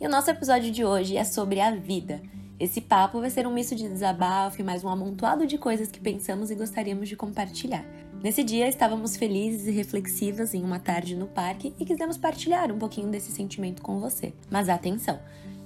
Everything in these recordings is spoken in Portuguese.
E o nosso episódio de hoje é sobre a vida. Esse papo vai ser um misto de desabafo e mais um amontoado de coisas que pensamos e gostaríamos de compartilhar. Nesse dia estávamos felizes e reflexivas em uma tarde no parque e quisemos partilhar um pouquinho desse sentimento com você. Mas atenção!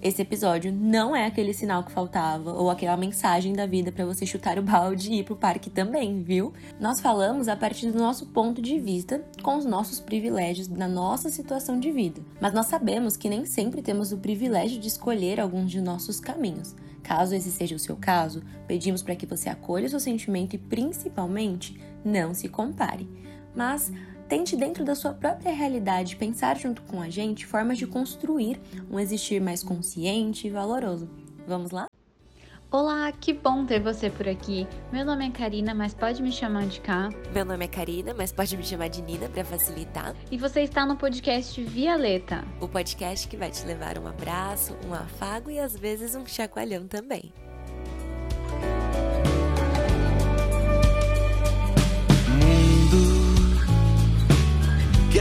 Esse episódio não é aquele sinal que faltava ou aquela mensagem da vida para você chutar o balde e ir pro parque também, viu? Nós falamos a partir do nosso ponto de vista, com os nossos privilégios da nossa situação de vida. Mas nós sabemos que nem sempre temos o privilégio de escolher alguns de nossos caminhos. Caso esse seja o seu caso, pedimos para que você acolha o seu sentimento e principalmente não se compare. Mas Tente, dentro da sua própria realidade, pensar junto com a gente formas de construir um existir mais consciente e valoroso. Vamos lá? Olá, que bom ter você por aqui. Meu nome é Karina, mas pode me chamar de Cá. Meu nome é Karina, mas pode me chamar de Nina para facilitar. E você está no podcast Violeta, o podcast que vai te levar um abraço, um afago e às vezes um chacoalhão também.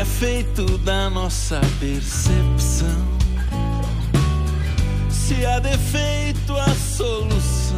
É feito da nossa percepção. Se há defeito, a solução.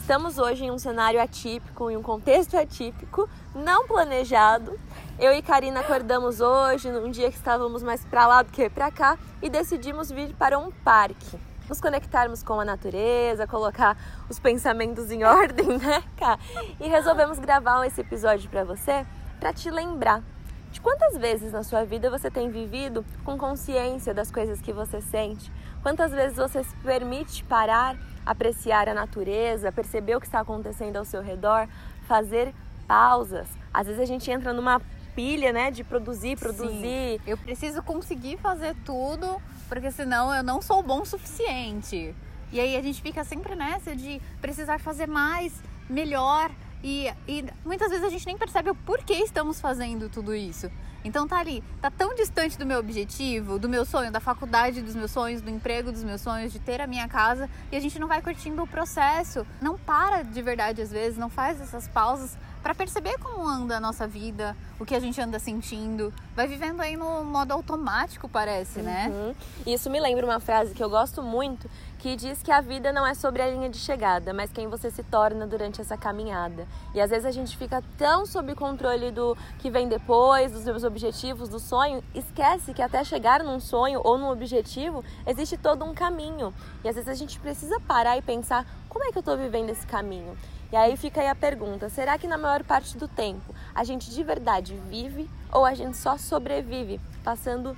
Estamos hoje em um cenário atípico, em um contexto atípico, não planejado. Eu e Karina acordamos hoje, num dia que estávamos mais para lá do que para cá, e decidimos vir para um parque nos conectarmos com a natureza, colocar os pensamentos em ordem, né, cá? E resolvemos gravar esse episódio para você para te lembrar de quantas vezes na sua vida você tem vivido com consciência das coisas que você sente, quantas vezes você se permite parar, apreciar a natureza, perceber o que está acontecendo ao seu redor, fazer pausas. Às vezes a gente entra numa pilha, né, de produzir, produzir. Sim. Eu preciso conseguir fazer tudo, porque senão eu não sou bom o suficiente. E aí a gente fica sempre nessa de precisar fazer mais, melhor. E, e muitas vezes a gente nem percebe o porquê estamos fazendo tudo isso. Então tá ali, tá tão distante do meu objetivo, do meu sonho, da faculdade dos meus sonhos, do emprego dos meus sonhos, de ter a minha casa, e a gente não vai curtindo o processo. Não para de verdade às vezes, não faz essas pausas para perceber como anda a nossa vida, o que a gente anda sentindo. Vai vivendo aí no modo automático, parece, né? Uhum. Isso me lembra uma frase que eu gosto muito, que diz que a vida não é sobre a linha de chegada, mas quem você se torna durante essa caminhada. E às vezes a gente fica tão sob controle do que vem depois, dos seus objetivos, do sonho, esquece que até chegar num sonho ou num objetivo existe todo um caminho. E às vezes a gente precisa parar e pensar como é que eu estou vivendo esse caminho. E aí fica aí a pergunta: será que na maior parte do tempo a gente de verdade vive ou a gente só sobrevive, passando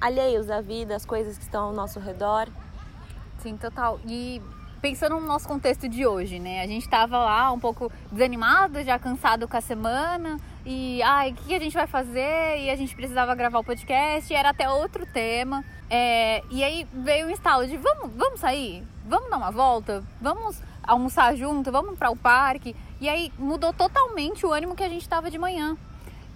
alheios à vida, às coisas que estão ao nosso redor? Sim, total. E pensando no nosso contexto de hoje, né? A gente estava lá um pouco desanimado, já cansado com a semana e ai, o que a gente vai fazer? E a gente precisava gravar o podcast, e era até outro tema. É, e aí veio um estalo de vamos, vamos sair, vamos dar uma volta, vamos almoçar junto, vamos para o parque. E aí mudou totalmente o ânimo que a gente estava de manhã.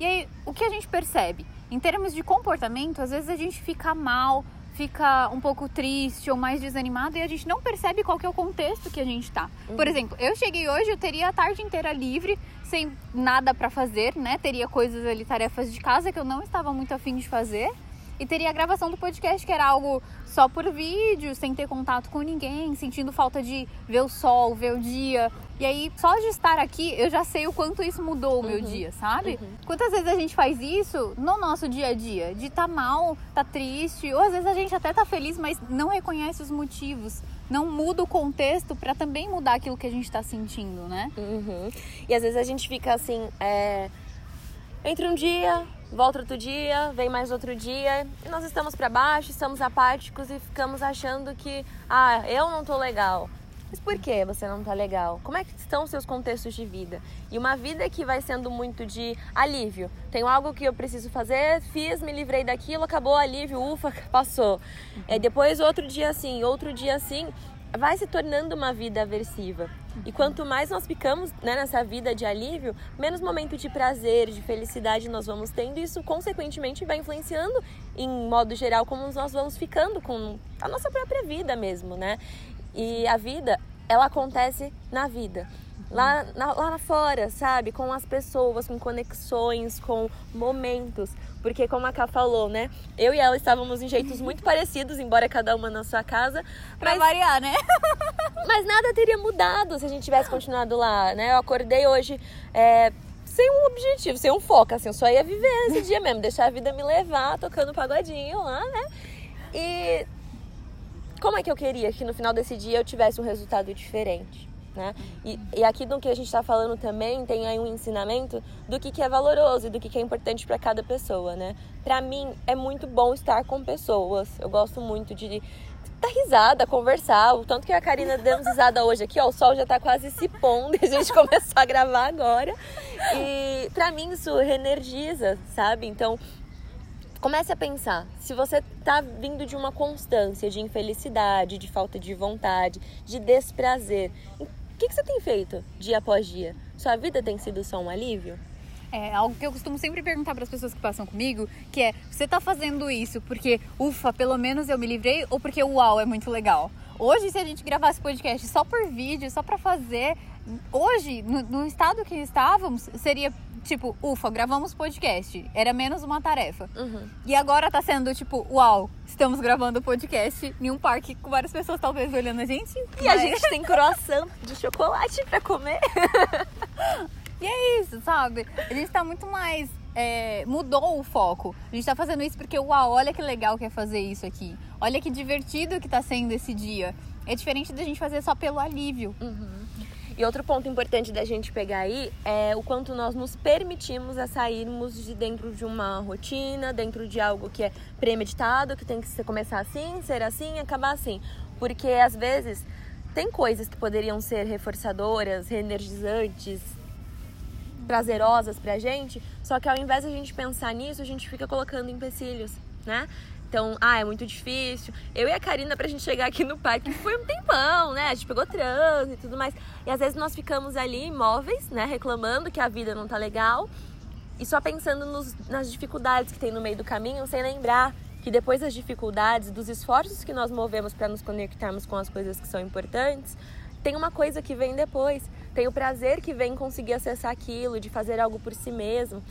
E aí o que a gente percebe? Em termos de comportamento, às vezes a gente fica mal, fica um pouco triste ou mais desanimado e a gente não percebe qual que é o contexto que a gente está. Uhum. Por exemplo, eu cheguei hoje, eu teria a tarde inteira livre, sem nada para fazer, né? Teria coisas ali, tarefas de casa que eu não estava muito afim de fazer. E teria a gravação do podcast, que era algo só por vídeo, sem ter contato com ninguém, sentindo falta de ver o sol, ver o dia. E aí, só de estar aqui, eu já sei o quanto isso mudou o meu uhum. dia, sabe? Uhum. Quantas vezes a gente faz isso no nosso dia a dia? De estar tá mal, tá triste, ou às vezes a gente até tá feliz, mas não reconhece os motivos não muda o contexto para também mudar aquilo que a gente está sentindo, né? Uhum. E às vezes a gente fica assim, é... entre um dia, volta outro dia, vem mais outro dia, e nós estamos para baixo, estamos apáticos e ficamos achando que, ah, eu não tô legal. Mas por que você não tá legal? Como é que estão seus contextos de vida? E uma vida que vai sendo muito de alívio. Tenho algo que eu preciso fazer, fiz, me livrei daquilo, acabou o alívio, ufa, passou. É, depois outro dia assim, outro dia assim, vai se tornando uma vida aversiva. E quanto mais nós ficamos né, nessa vida de alívio, menos momento de prazer, de felicidade nós vamos tendo. E isso, consequentemente, vai influenciando, em modo geral, como nós vamos ficando com a nossa própria vida mesmo, né? E a vida, ela acontece na vida. lá, na, lá fora, sabe? Com as pessoas, com conexões, com momentos. Porque, como a Ká falou, né? Eu e ela estávamos em jeitos muito parecidos, embora cada uma na sua casa. Pra mas, variar, né? mas nada teria mudado se a gente tivesse continuado lá, né? Eu acordei hoje. É, sem um objetivo, sem um foco, assim, eu só ia viver esse dia mesmo, deixar a vida me levar, tocando pagodinho lá, né? E como é que eu queria que no final desse dia eu tivesse um resultado diferente? Né? E, e aqui no que a gente está falando também tem aí um ensinamento do que, que é valoroso e do que, que é importante para cada pessoa, né? Para mim é muito bom estar com pessoas. Eu gosto muito de dar risada, conversar. O tanto que a Karina deu risada hoje aqui, ó, o sol já tá quase se pondo e a gente começou a gravar agora. E para mim isso reenergiza, sabe? Então comece a pensar. Se você tá vindo de uma constância de infelicidade, de falta de vontade, de desprazer, que, que você tem feito dia após dia? Sua vida tem sido só um alívio? É algo que eu costumo sempre perguntar para as pessoas que passam comigo, que é: você está fazendo isso porque, ufa, pelo menos eu me livrei ou porque uau, é muito legal? Hoje, se a gente gravasse podcast só por vídeo, só para fazer, hoje, no, no estado que estávamos, seria tipo, ufa, gravamos podcast. Era menos uma tarefa. Uhum. E agora tá sendo tipo, uau, estamos gravando podcast em um parque com várias pessoas talvez olhando a gente. E mas... a gente tem croissant de chocolate para comer. e é isso, sabe? A gente tá muito mais. É, mudou o foco. A gente tá fazendo isso porque, uau, olha que legal que é fazer isso aqui. Olha que divertido que tá sendo esse dia. É diferente da gente fazer só pelo alívio. Uhum. E outro ponto importante da gente pegar aí é o quanto nós nos permitimos a sairmos de dentro de uma rotina, dentro de algo que é premeditado, que tem que começar assim, ser assim, acabar assim. Porque às vezes tem coisas que poderiam ser reforçadoras, reenergizantes, prazerosas pra gente, só que ao invés de a gente pensar nisso, a gente fica colocando empecilhos, né? Então, ah, é muito difícil. Eu e a Karina, pra gente chegar aqui no parque, foi um tempão, né? A gente pegou trânsito e tudo mais. E às vezes nós ficamos ali imóveis, né? Reclamando que a vida não tá legal. E só pensando nos, nas dificuldades que tem no meio do caminho, sem lembrar que depois das dificuldades, dos esforços que nós movemos para nos conectarmos com as coisas que são importantes, tem uma coisa que vem depois. Tem o prazer que vem conseguir acessar aquilo, de fazer algo por si mesmo.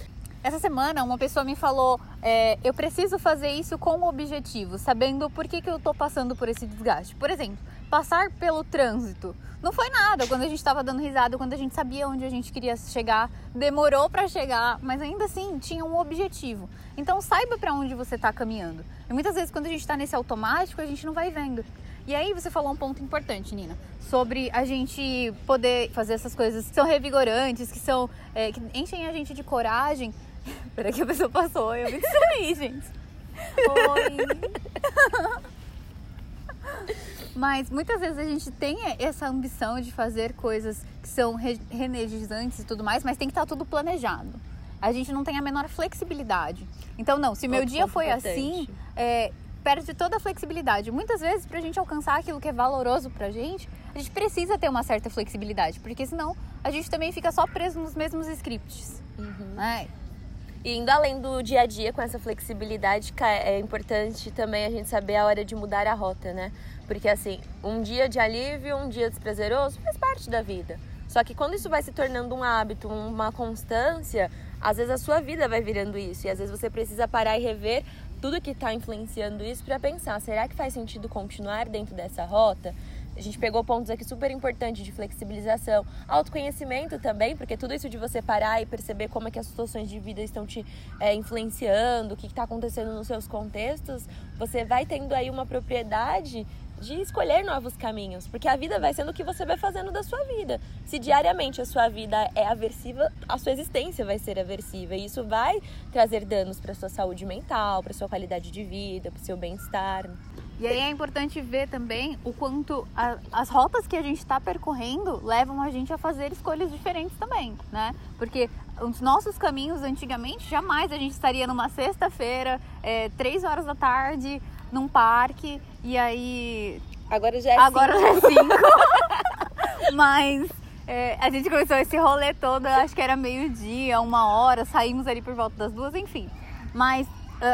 Essa semana uma pessoa me falou, é, eu preciso fazer isso com o objetivo, sabendo por que, que eu tô passando por esse desgaste. Por exemplo, passar pelo trânsito. Não foi nada quando a gente estava dando risada, quando a gente sabia onde a gente queria chegar, demorou para chegar, mas ainda assim tinha um objetivo. Então saiba para onde você está caminhando. E muitas vezes quando a gente está nesse automático, a gente não vai vendo. E aí você falou um ponto importante, Nina, sobre a gente poder fazer essas coisas que são revigorantes, que são é, que enchem a gente de coragem, Peraí que a pessoa passou, eu me distraí, gente. Oi. Mas muitas vezes a gente tem essa ambição de fazer coisas que são reenergizantes e tudo mais, mas tem que estar tudo planejado. A gente não tem a menor flexibilidade. Então, não, se meu dia foi importante. assim, é, perde toda a flexibilidade. Muitas vezes, para a gente alcançar aquilo que é valoroso para a gente, a gente precisa ter uma certa flexibilidade, porque senão a gente também fica só preso nos mesmos scripts. Uhum. Né? E indo além do dia a dia com essa flexibilidade, é importante também a gente saber a hora de mudar a rota, né? Porque assim, um dia de alívio, um dia desprazeroso faz parte da vida. Só que quando isso vai se tornando um hábito, uma constância, às vezes a sua vida vai virando isso. E às vezes você precisa parar e rever tudo que está influenciando isso para pensar: será que faz sentido continuar dentro dessa rota? A gente pegou pontos aqui super importantes de flexibilização, autoconhecimento também, porque tudo isso de você parar e perceber como é que as situações de vida estão te é, influenciando, o que está acontecendo nos seus contextos, você vai tendo aí uma propriedade de escolher novos caminhos, porque a vida vai sendo o que você vai fazendo da sua vida. Se diariamente a sua vida é aversiva, a sua existência vai ser aversiva e isso vai trazer danos para sua saúde mental, para sua qualidade de vida, para o seu bem-estar. E aí é importante ver também o quanto a, as rotas que a gente está percorrendo levam a gente a fazer escolhas diferentes também, né? Porque os nossos caminhos antigamente jamais a gente estaria numa sexta-feira, é, três horas da tarde, num parque e aí agora já é agora cinco. já é cinco. Mas é, a gente começou esse rolê todo, acho que era meio-dia, uma hora, saímos ali por volta das duas, enfim. Mas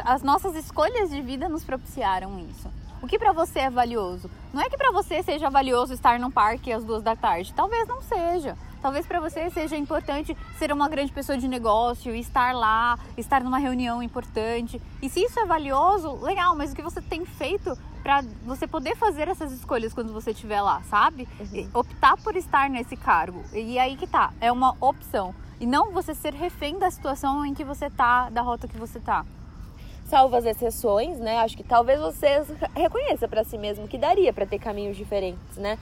as nossas escolhas de vida nos propiciaram isso. O que para você é valioso? Não é que para você seja valioso estar num parque às duas da tarde. Talvez não seja. Talvez para você seja importante ser uma grande pessoa de negócio, estar lá, estar numa reunião importante. E se isso é valioso, legal, mas o que você tem feito para você poder fazer essas escolhas quando você estiver lá, sabe? Uhum. Optar por estar nesse cargo. E aí que tá, é uma opção. E não você ser refém da situação em que você tá, da rota que você tá salvo as exceções, né? Acho que talvez você reconheça para si mesmo que daria para ter caminhos diferentes, né?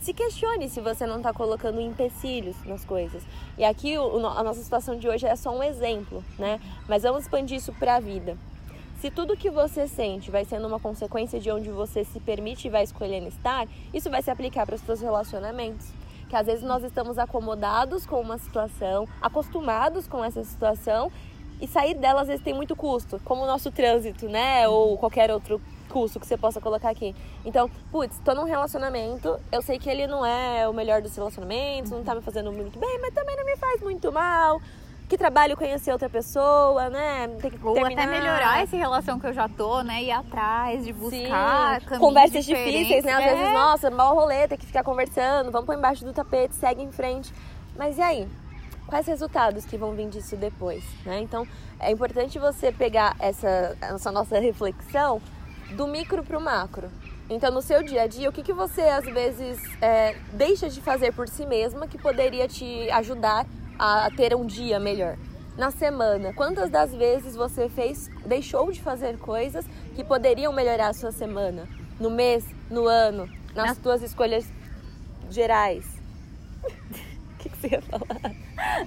Se questione se você não está colocando empecilhos nas coisas. E aqui o, a nossa situação de hoje é só um exemplo, né? Mas vamos expandir isso para a vida. Se tudo que você sente vai sendo uma consequência de onde você se permite e vai escolhendo estar, isso vai se aplicar para os seus relacionamentos. Que às vezes nós estamos acomodados com uma situação, acostumados com essa situação e sair dela às vezes tem muito custo, como o nosso trânsito, né? Ou qualquer outro custo que você possa colocar aqui. Então, putz, tô num relacionamento, eu sei que ele não é o melhor dos relacionamentos, não tá me fazendo muito bem, mas também não me faz muito mal. Que trabalho conhecer outra pessoa, né? Tem que Ou terminar. até melhorar essa relação que eu já tô, né? Ir atrás, de buscar. Conversas difíceis, né? Às é. vezes, nossa, mal rolê, tem que ficar conversando, vamos por embaixo do tapete, segue em frente. Mas e aí? Quais resultados que vão vir disso depois, né? Então, é importante você pegar essa, essa nossa reflexão do micro para o macro. Então, no seu dia a dia, o que, que você às vezes é, deixa de fazer por si mesma que poderia te ajudar a ter um dia melhor? Na semana, quantas das vezes você fez, deixou de fazer coisas que poderiam melhorar a sua semana? No mês, no ano, nas Na... suas escolhas gerais? o que, que você ia falar?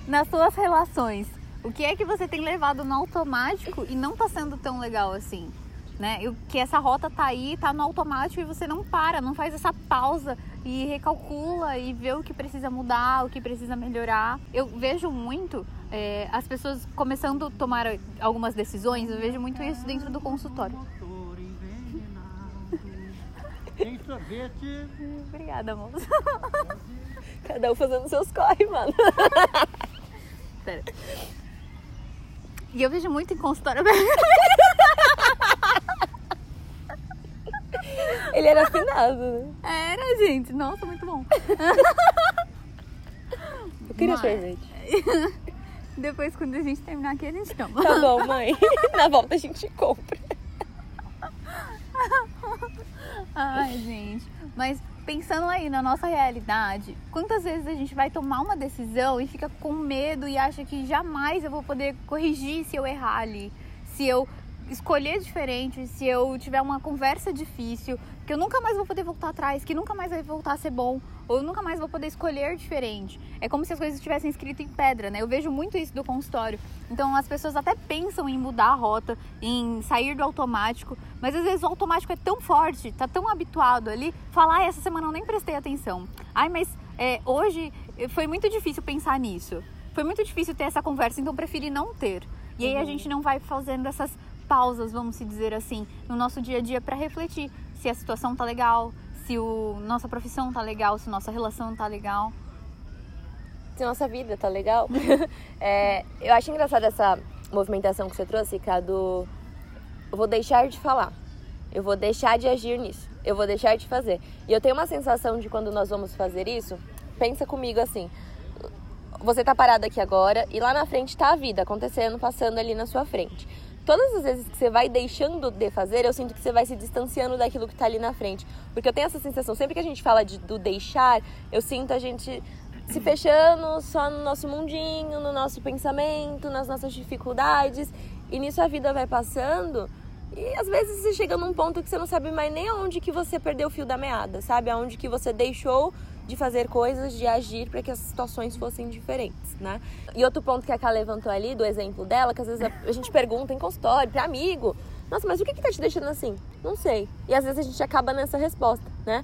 nas suas relações, o que é que você tem levado no automático e não tá sendo tão legal assim? Né? E que essa rota tá aí, tá no automático e você não para, não faz essa pausa e recalcula e vê o que precisa mudar, o que precisa melhorar. Eu vejo muito é, as pessoas começando a tomar algumas decisões, eu vejo muito isso dentro do consultório. Tem sorvete. Obrigada, moça. Cada um fazendo seus corre, mano. Pera. E eu vejo muito em consultório. Ele era afinado, né? Era, gente. Nossa, muito bom. Eu queria Mas... sorvete. Depois, quando a gente terminar aqui, a gente toma. Tá bom, mãe. Na volta a gente compra. Ai, gente. Mas pensando aí na nossa realidade, quantas vezes a gente vai tomar uma decisão e fica com medo e acha que jamais eu vou poder corrigir se eu errar ali, se eu escolher diferente, se eu tiver uma conversa difícil, que eu nunca mais vou poder voltar atrás, que nunca mais vai voltar a ser bom, ou eu nunca mais vou poder escolher diferente. É como se as coisas estivessem escritas em pedra, né? Eu vejo muito isso do consultório. Então as pessoas até pensam em mudar a rota, em sair do automático, mas às vezes o automático é tão forte, tá tão habituado ali, falar, ah, essa semana eu nem prestei atenção. Ai, mas é, hoje foi muito difícil pensar nisso. Foi muito difícil ter essa conversa, então preferi não ter. E aí a uhum. gente não vai fazendo essas pausas, vamos se dizer assim, no nosso dia a dia para refletir se a situação tá legal, se o nossa profissão tá legal, se nossa relação tá legal. Se nossa vida tá legal. é, eu acho engraçada essa movimentação que você trouxe, cara, do eu vou deixar de falar. Eu vou deixar de agir nisso. Eu vou deixar de fazer. E eu tenho uma sensação de quando nós vamos fazer isso, pensa comigo assim, você tá parado aqui agora e lá na frente tá a vida acontecendo, passando ali na sua frente todas as vezes que você vai deixando de fazer, eu sinto que você vai se distanciando daquilo que está ali na frente. Porque eu tenho essa sensação, sempre que a gente fala de, do deixar, eu sinto a gente se fechando só no nosso mundinho, no nosso pensamento, nas nossas dificuldades. E nisso a vida vai passando. E às vezes você chega num ponto que você não sabe mais nem aonde que você perdeu o fio da meada, sabe? Aonde que você deixou de fazer coisas, de agir para que as situações fossem diferentes, né? E outro ponto que a Ká levantou ali, do exemplo dela, que às vezes a, gente pergunta em consultório, para amigo, nossa, mas o que que tá te deixando assim? Não sei. E às vezes a gente acaba nessa resposta, né?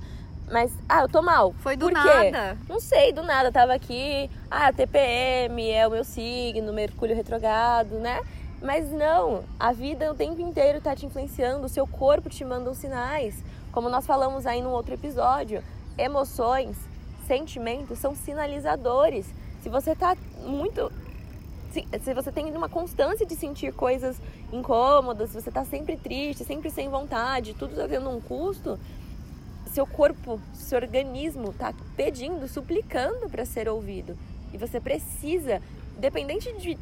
Mas, ah, eu tô mal. Foi do Por nada. Não sei, do nada. tava aqui, ah, TPM é o meu signo, Mercúrio retrogrado, né? Mas não, a vida o tempo inteiro tá te influenciando, o seu corpo te manda sinais. Como nós falamos aí num outro episódio, emoções sentimentos são sinalizadores. Se você está muito. Se, você tem uma constância de sentir coisas incômodas, se você está sempre triste, sempre sem vontade, tudo está tendo um custo, seu corpo, seu organismo tá pedindo, suplicando para ser ouvido. E você precisa, independente de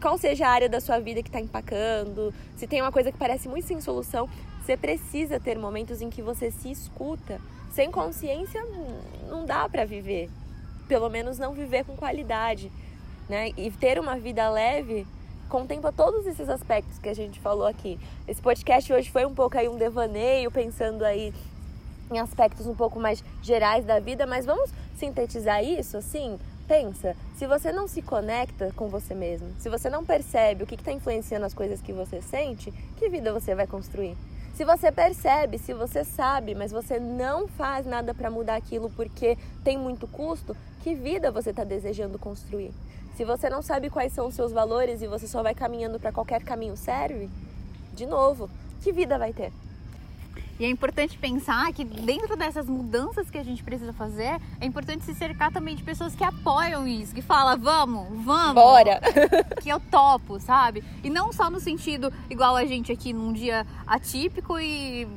qual seja a área da sua vida que está empacando, se tem uma coisa que parece muito sem solução, você precisa ter momentos em que você se escuta. Sem consciência não dá para viver, pelo menos não viver com qualidade, né? E ter uma vida leve contempla todos esses aspectos que a gente falou aqui. Esse podcast hoje foi um pouco aí um devaneio, pensando aí em aspectos um pouco mais gerais da vida, mas vamos sintetizar isso assim? Pensa, se você não se conecta com você mesmo, se você não percebe o que está influenciando as coisas que você sente, que vida você vai construir? Se você percebe, se você sabe, mas você não faz nada para mudar aquilo porque tem muito custo, que vida você está desejando construir? Se você não sabe quais são os seus valores e você só vai caminhando para qualquer caminho serve, de novo, que vida vai ter? E é importante pensar que dentro dessas mudanças que a gente precisa fazer, é importante se cercar também de pessoas que apoiam isso, que falam, vamos, vamos. Bora! que eu topo, sabe? E não só no sentido igual a gente aqui num dia atípico e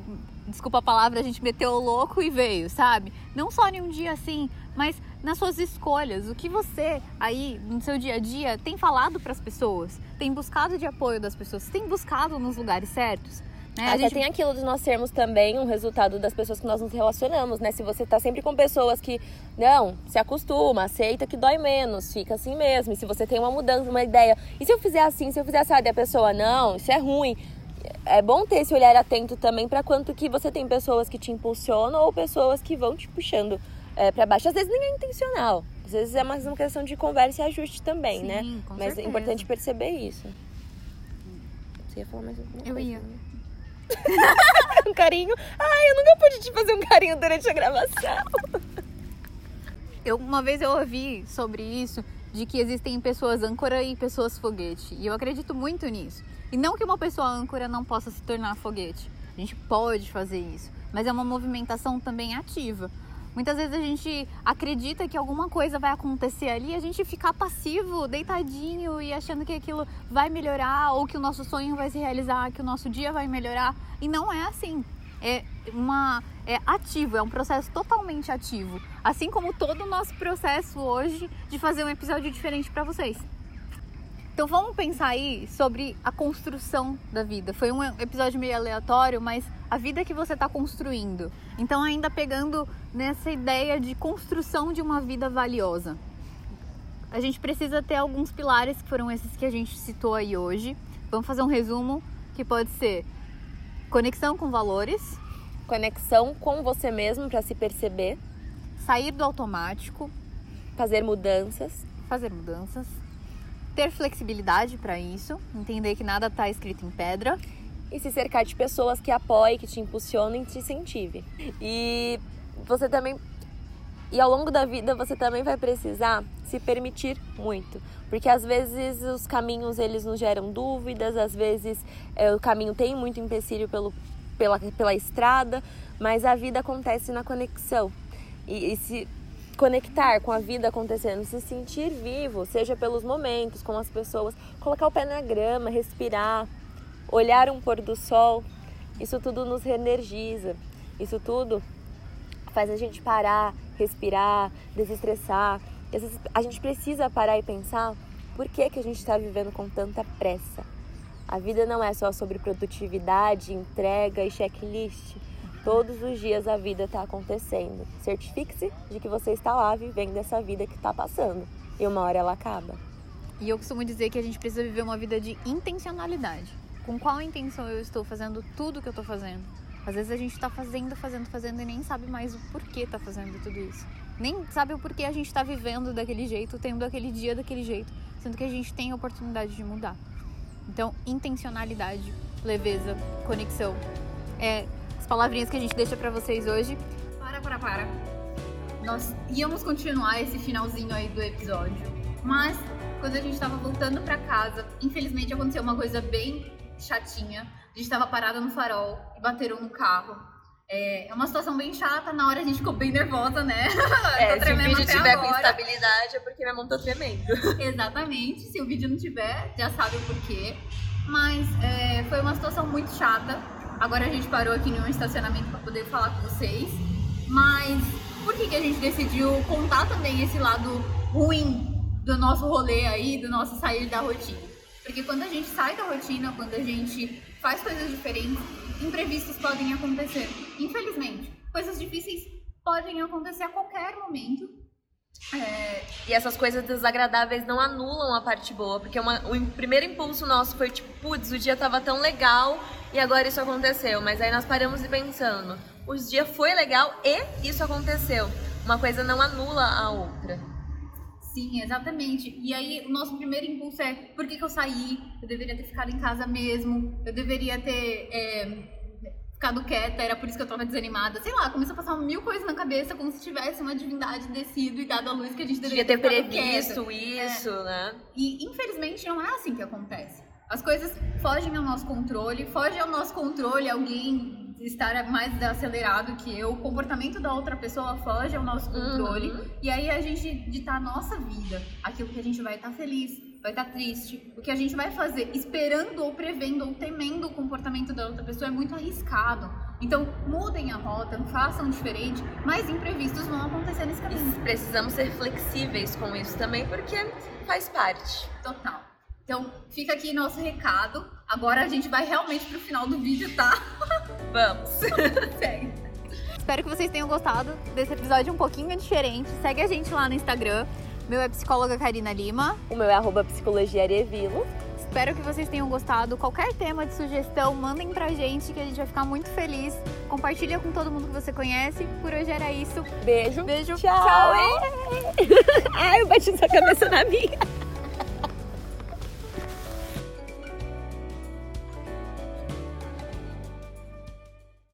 desculpa a palavra, a gente meteu o louco e veio, sabe? Não só em um dia assim, mas nas suas escolhas, o que você aí no seu dia a dia tem falado para as pessoas, tem buscado de apoio das pessoas, tem buscado nos lugares certos. Né? Até gente... tem aquilo de nós sermos também um resultado das pessoas que nós nos relacionamos, né? Se você tá sempre com pessoas que, não, se acostuma, aceita que dói menos, fica assim mesmo. E se você tem uma mudança, uma ideia, e se eu fizer assim, se eu fizer assim, a pessoa, não, isso é ruim. É bom ter esse olhar atento também para quanto que você tem pessoas que te impulsionam ou pessoas que vão te puxando é, para baixo. Às vezes nem é intencional. Às vezes é mais uma questão de conversa e ajuste também, Sim, né? Mas certeza. é importante perceber isso. Você ia falar mais alguma Eu coisa, ia. Né? um carinho. Ai, eu nunca pude te fazer um carinho durante a gravação. Eu, uma vez eu ouvi sobre isso, de que existem pessoas âncora e pessoas foguete. E eu acredito muito nisso. E não que uma pessoa âncora não possa se tornar foguete. A gente pode fazer isso. Mas é uma movimentação também ativa. Muitas vezes a gente acredita que alguma coisa vai acontecer ali, a gente fica passivo, deitadinho e achando que aquilo vai melhorar ou que o nosso sonho vai se realizar, que o nosso dia vai melhorar. E não é assim. É uma é ativo, é um processo totalmente ativo, assim como todo o nosso processo hoje de fazer um episódio diferente para vocês. Então vamos pensar aí sobre a construção da vida. Foi um episódio meio aleatório, mas a vida que você está construindo. Então ainda pegando nessa ideia de construção de uma vida valiosa. A gente precisa ter alguns pilares que foram esses que a gente citou aí hoje. Vamos fazer um resumo que pode ser conexão com valores, conexão com você mesmo para se perceber, sair do automático, fazer mudanças, fazer mudanças ter flexibilidade para isso, entender que nada está escrito em pedra. E se cercar de pessoas que apoiem, que te impulsionem te incentivem. E você também. E ao longo da vida você também vai precisar se permitir muito. Porque às vezes os caminhos eles nos geram dúvidas, às vezes é, o caminho tem muito empecilho pelo, pela, pela estrada, mas a vida acontece na conexão. E, e se conectar com a vida acontecendo, se sentir vivo, seja pelos momentos, com as pessoas, colocar o pé na grama, respirar, olhar um pôr do sol, isso tudo nos reenergiza. Isso tudo faz a gente parar, respirar, desestressar. A gente precisa parar e pensar por que, que a gente está vivendo com tanta pressa. A vida não é só sobre produtividade, entrega e checklist. Todos os dias a vida está acontecendo. Certifique-se de que você está lá vivendo essa vida que está passando. E uma hora ela acaba. E eu costumo dizer que a gente precisa viver uma vida de intencionalidade. Com qual intenção eu estou fazendo tudo que eu estou fazendo? Às vezes a gente está fazendo, fazendo, fazendo e nem sabe mais o porquê está fazendo tudo isso. Nem sabe o porquê a gente está vivendo daquele jeito, tendo aquele dia daquele jeito, sendo que a gente tem a oportunidade de mudar. Então, intencionalidade, leveza, conexão é as palavrinhas que a gente deixa para vocês hoje. Para, para, para. Nós íamos continuar esse finalzinho aí do episódio, mas quando a gente tava voltando para casa, infelizmente aconteceu uma coisa bem chatinha. A gente tava parada no farol e bateram no carro. É, é uma situação bem chata, na hora a gente ficou bem nervosa, né? É, se o vídeo tiver agora. com instabilidade é porque minha mão tá tremendo. Exatamente, se o vídeo não tiver, já sabe o porquê. Mas é, foi uma situação muito chata. Agora a gente parou aqui em um estacionamento para poder falar com vocês. Mas por que, que a gente decidiu contar também esse lado ruim do nosso rolê aí, do nosso sair da rotina? Porque quando a gente sai da rotina, quando a gente faz coisas diferentes, imprevistos podem acontecer. Infelizmente, coisas difíceis podem acontecer a qualquer momento. É, e essas coisas desagradáveis não anulam a parte boa, porque uma, o primeiro impulso nosso foi tipo, putz, o dia tava tão legal e agora isso aconteceu. Mas aí nós paramos e pensando, o dia foi legal e isso aconteceu. Uma coisa não anula a outra. Sim, exatamente. E aí, o nosso primeiro impulso é: por que, que eu saí? Eu deveria ter ficado em casa mesmo. Eu deveria ter é, ficado quieta. Era por isso que eu tava desanimada. Sei lá, começou a passar mil coisas na cabeça, como se tivesse uma divindade descido e dado a luz que a gente deveria ter, previsto isso, é. né? E infelizmente não é assim que acontece. As coisas fogem ao nosso controle, foge ao nosso controle alguém estar mais acelerado que eu, o comportamento da outra pessoa foge ao nosso controle uhum. e aí a gente ditar a nossa vida, aquilo que a gente vai estar tá feliz, vai estar tá triste, o que a gente vai fazer esperando ou prevendo ou temendo o comportamento da outra pessoa é muito arriscado. Então, mudem a rota, façam diferente, mas imprevistos vão acontecer nesse caminho. E precisamos ser flexíveis com isso também, porque faz parte. Total. Então, fica aqui nosso recado. Agora a gente vai realmente pro final do vídeo, tá? Vamos. Segue. Espero que vocês tenham gostado desse episódio um pouquinho diferente. Segue a gente lá no Instagram. Meu é psicóloga Karina Lima. O meu é arroba psicologia Arevilo. Espero que vocês tenham gostado. Qualquer tema de sugestão, mandem pra gente que a gente vai ficar muito feliz. Compartilha com todo mundo que você conhece. Por hoje era isso. Beijo. Beijo. Tchau. Tchau. Ai, eu bati sua cabeça na minha.